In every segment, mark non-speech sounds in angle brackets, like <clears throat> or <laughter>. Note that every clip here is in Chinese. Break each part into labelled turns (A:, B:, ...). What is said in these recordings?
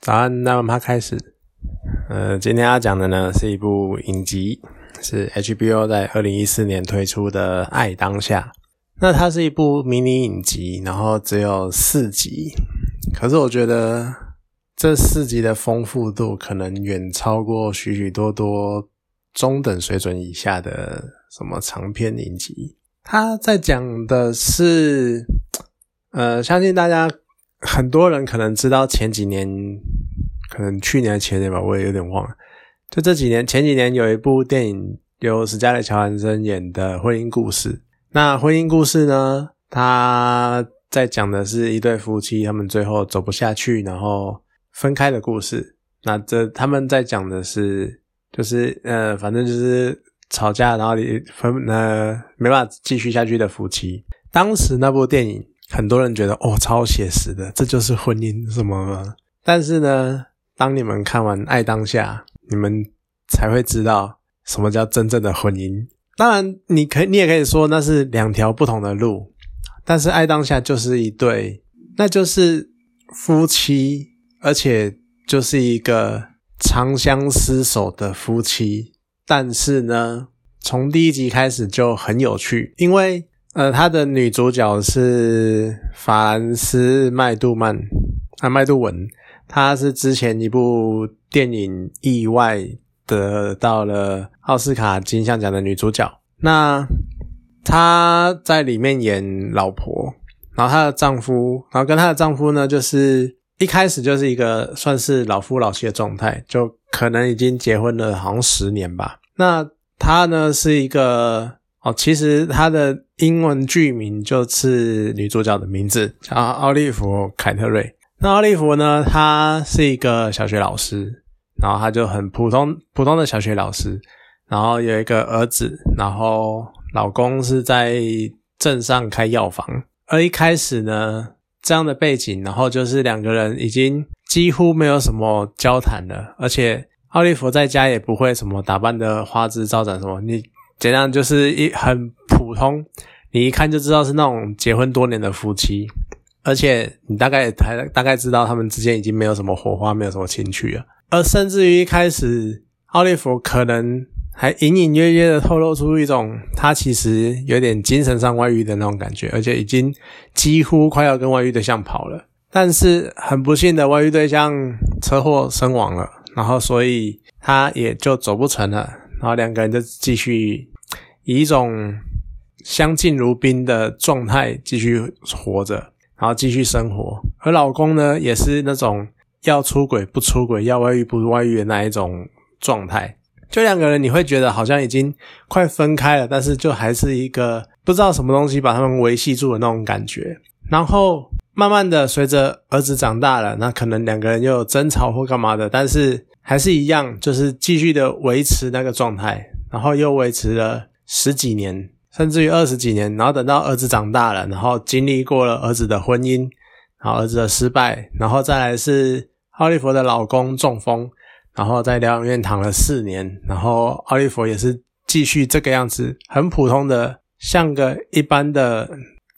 A: 早安，那我们开始。呃，今天要讲的呢是一部影集，是 HBO 在二零一四年推出的《爱当下》。那它是一部迷你影集，然后只有四集。可是我觉得这四集的丰富度可能远超过许许多多中等水准以下的什么长篇影集。它在讲的是，呃，相信大家。很多人可能知道前几年，可能去年前年吧，我也有点忘了。就这几年，前几年有一部电影由史嘉蕾·乔安森演的《婚姻故事》。那婚姻故事呢，他在讲的是一对夫妻，他们最后走不下去，然后分开的故事。那这他们在讲的是，就是呃，反正就是吵架，然后分呃没办法继续下去的夫妻。当时那部电影。很多人觉得哦，超写实的，这就是婚姻什么？但是呢，当你们看完《爱当下》，你们才会知道什么叫真正的婚姻。当然，你可你也可以说那是两条不同的路，但是《爱当下》就是一对，那就是夫妻，而且就是一个长相厮守的夫妻。但是呢，从第一集开始就很有趣，因为。呃，他的女主角是法兰斯麦杜曼啊，麦杜文，她是之前一部电影意外得到了奥斯卡金像奖的女主角。那她在里面演老婆，然后她的丈夫，然后跟她的丈夫呢，就是一开始就是一个算是老夫老妻的状态，就可能已经结婚了，好像十年吧。那她呢是一个。其实它的英文剧名就是女主角的名字，叫奥利弗·凯特瑞。那奥利弗呢，她是一个小学老师，然后她就很普通普通的小学老师，然后有一个儿子，然后老公是在镇上开药房。而一开始呢，这样的背景，然后就是两个人已经几乎没有什么交谈了，而且奥利弗在家也不会什么打扮的花枝招展什么，你。简单就是一很普通，你一看就知道是那种结婚多年的夫妻，而且你大概还大概知道他们之间已经没有什么火花，没有什么情趣了。而甚至于一开始，奥利弗可能还隐隐约约的透露出一种他其实有点精神上外遇的那种感觉，而且已经几乎快要跟外遇对象跑了。但是很不幸的，外遇对象车祸身亡了，然后所以他也就走不成了。然后两个人就继续以一种相敬如宾的状态继续活着，然后继续生活。而老公呢，也是那种要出轨不出轨，要外遇不外遇的那一种状态。就两个人，你会觉得好像已经快分开了，但是就还是一个不知道什么东西把他们维系住的那种感觉。然后慢慢的，随着儿子长大了，那可能两个人又有争吵或干嘛的，但是。还是一样，就是继续的维持那个状态，然后又维持了十几年，甚至于二十几年。然后等到儿子长大了，然后经历过了儿子的婚姻，然后儿子的失败，然后再来是奥利弗的老公中风，然后在疗养院躺了四年，然后奥利弗也是继续这个样子，很普通的，像个一般的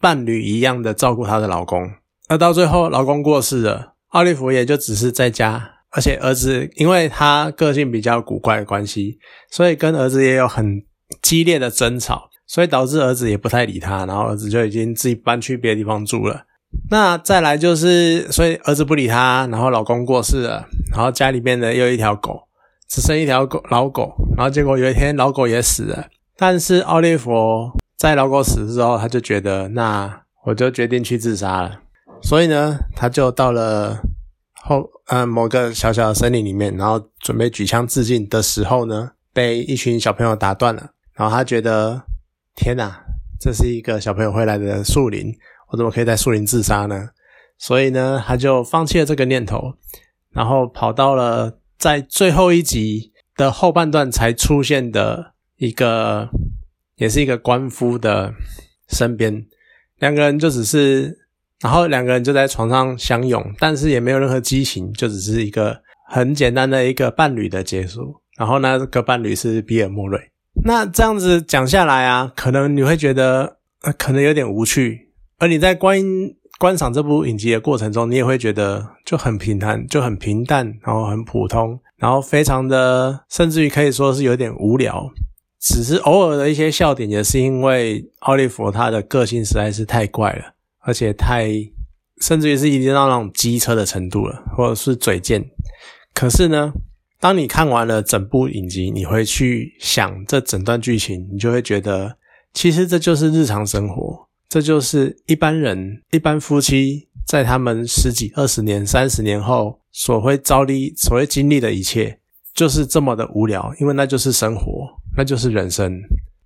A: 伴侣一样的照顾她的老公。而到最后，老公过世了，奥利弗也就只是在家。而且儿子因为他个性比较古怪的关系，所以跟儿子也有很激烈的争吵，所以导致儿子也不太理他，然后儿子就已经自己搬去别的地方住了。那再来就是，所以儿子不理他，然后老公过世了，然后家里面的又一条狗，只剩一条狗老狗，然后结果有一天老狗也死了。但是奥利弗在老狗死之后，他就觉得那我就决定去自杀了，所以呢，他就到了。后，呃，某个小小的森林里面，然后准备举枪自尽的时候呢，被一群小朋友打断了。然后他觉得，天哪，这是一个小朋友会来的树林，我怎么可以在树林自杀呢？所以呢，他就放弃了这个念头，然后跑到了在最后一集的后半段才出现的一个，也是一个官夫的身边，两个人就只是。然后两个人就在床上相拥，但是也没有任何激情，就只是一个很简单的一个伴侣的结束。然后那个伴侣是比尔莫瑞。那这样子讲下来啊，可能你会觉得呃可能有点无趣。而你在观观赏这部影集的过程中，你也会觉得就很平淡，就很平淡，然后很普通，然后非常的，甚至于可以说是有点无聊。只是偶尔的一些笑点，也是因为奥利弗他的个性实在是太怪了，而且太，甚至于是已经到那种机车的程度了，或者是嘴贱。可是呢，当你看完了整部影集，你会去想这整段剧情，你就会觉得，其实这就是日常生活，这就是一般人、一般夫妻在他们十几、二十年、三十年后所会遭历、所会经历的一切，就是这么的无聊，因为那就是生活。那就是人生，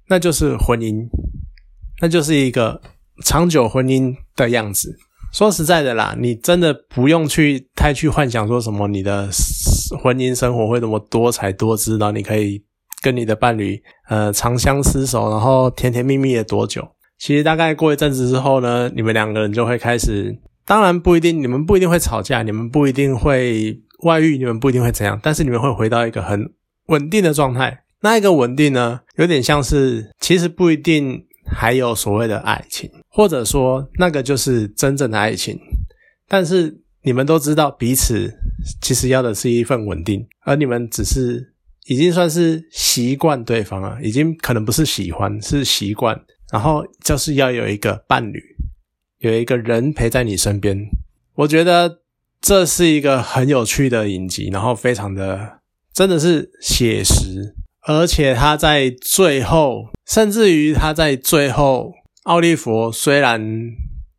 A: 那就是婚姻，那就是一个长久婚姻的样子。说实在的啦，你真的不用去太去幻想说什么你的婚姻生活会那么多彩多姿，然后你可以跟你的伴侣呃长相厮守，然后甜甜蜜蜜的多久。其实大概过一阵子之后呢，你们两个人就会开始，当然不一定，你们不一定会吵架，你们不一定会外遇，你们不一定会怎样，但是你们会回到一个很稳定的状态。那一个稳定呢，有点像是，其实不一定还有所谓的爱情，或者说那个就是真正的爱情。但是你们都知道彼此其实要的是一份稳定，而你们只是已经算是习惯对方了，已经可能不是喜欢，是习惯。然后就是要有一个伴侣，有一个人陪在你身边。我觉得这是一个很有趣的影集，然后非常的真的是写实。而且他在最后，甚至于他在最后，奥利弗虽然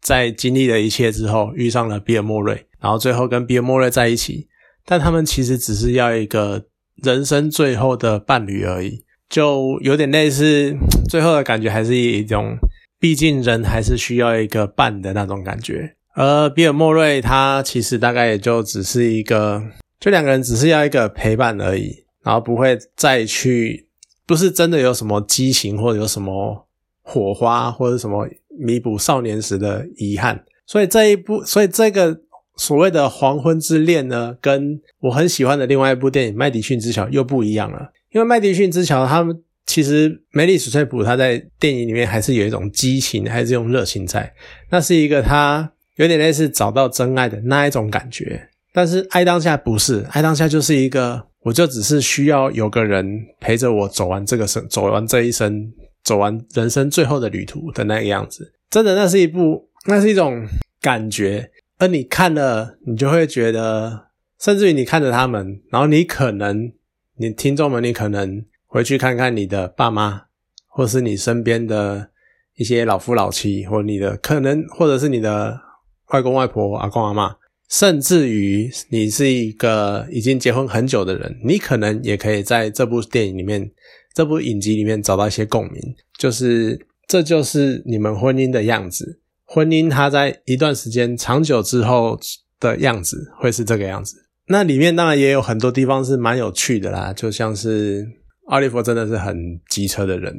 A: 在经历了一切之后遇上了比尔莫瑞，然后最后跟比尔莫瑞在一起，但他们其实只是要一个人生最后的伴侣而已，就有点类似 <clears throat> 最后的感觉，还是一种，毕竟人还是需要一个伴的那种感觉。而比尔莫瑞他其实大概也就只是一个，就两个人只是要一个陪伴而已。然后不会再去，不是真的有什么激情或者有什么火花或者什么弥补少年时的遗憾，所以这一部，所以这个所谓的黄昏之恋呢，跟我很喜欢的另外一部电影《麦迪逊之桥》又不一样了。因为《麦迪逊之桥》他们其实梅丽史翠普他在电影里面还是有一种激情，还是用热情在，那是一个他有点类似找到真爱的那一种感觉。但是爱当下不是，爱当下就是一个。我就只是需要有个人陪着我走完这个生，走完这一生，走完人生最后的旅途的那个样子。真的，那是一部，那是一种感觉。而你看了，你就会觉得，甚至于你看着他们，然后你可能，你听众们，你可能回去看看你的爸妈，或是你身边的一些老夫老妻，或你的可能，或者是你的外公外婆、阿公阿妈。甚至于你是一个已经结婚很久的人，你可能也可以在这部电影里面、这部影集里面找到一些共鸣。就是这就是你们婚姻的样子，婚姻它在一段时间长久之后的样子会是这个样子。那里面当然也有很多地方是蛮有趣的啦，就像是奥利弗真的是很机车的人，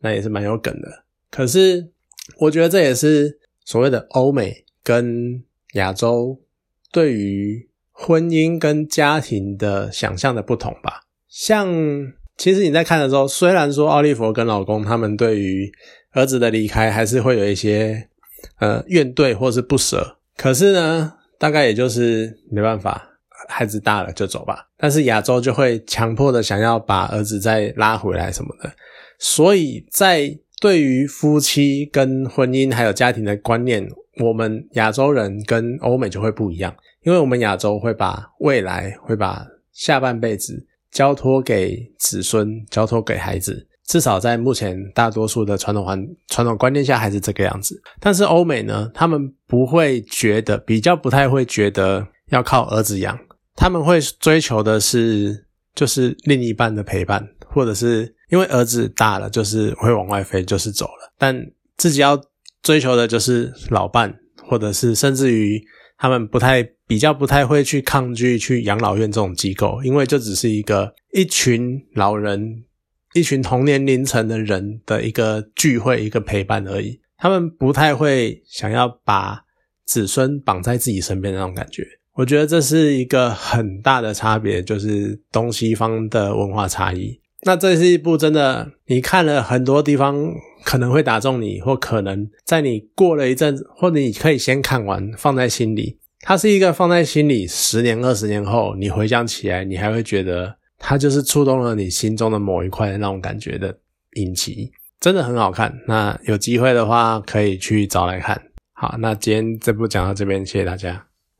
A: 那也是蛮有梗的。可是我觉得这也是所谓的欧美跟亚洲。对于婚姻跟家庭的想象的不同吧，像其实你在看的时候，虽然说奥利弗跟老公他们对于儿子的离开还是会有一些呃怨怼或是不舍，可是呢，大概也就是没办法，孩子大了就走吧。但是亚洲就会强迫的想要把儿子再拉回来什么的，所以在对于夫妻跟婚姻还有家庭的观念。我们亚洲人跟欧美就会不一样，因为我们亚洲会把未来、会把下半辈子交托给子孙、交托给孩子，至少在目前大多数的传统环传统观念下还是这个样子。但是欧美呢，他们不会觉得，比较不太会觉得要靠儿子养，他们会追求的是就是另一半的陪伴，或者是因为儿子大了，就是会往外飞，就是走了，但自己要。追求的就是老伴，或者是甚至于他们不太比较不太会去抗拒去养老院这种机构，因为这只是一个一群老人、一群同年龄层的人的一个聚会、一个陪伴而已。他们不太会想要把子孙绑在自己身边那种感觉。我觉得这是一个很大的差别，就是东西方的文化差异。那这是一部真的，你看了很多地方可能会打中你，或可能在你过了一阵，或者你可以先看完放在心里。它是一个放在心里，十年、二十年后你回想起来，你还会觉得它就是触动了你心中的某一块的那种感觉的影集，真的很好看。那有机会的话可以去找来看。好，那今天这部讲到这边，谢谢大家。